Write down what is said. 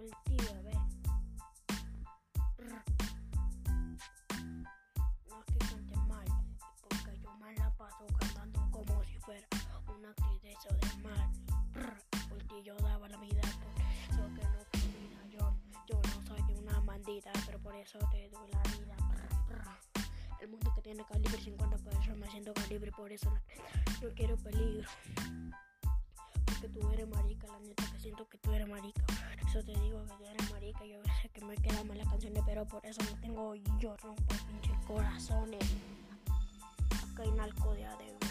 el a ver. No es que cante mal, porque yo me la paso cantando como si fuera una actriz de eso de mal. Voltillo daba la vida por eso que no yo. Yo no soy una maldita, pero por eso te doy la vida. El mundo que tiene calibre 50, por eso me siento calibre, por eso no quiero peligro. Porque tú eres marica, la neta que siento que tú eres marica. Eso te digo que tú eres marica. Yo sé que me quedan mal las canciones, pero por eso no tengo yo rompo pinche corazones. Acá hay narco de veras.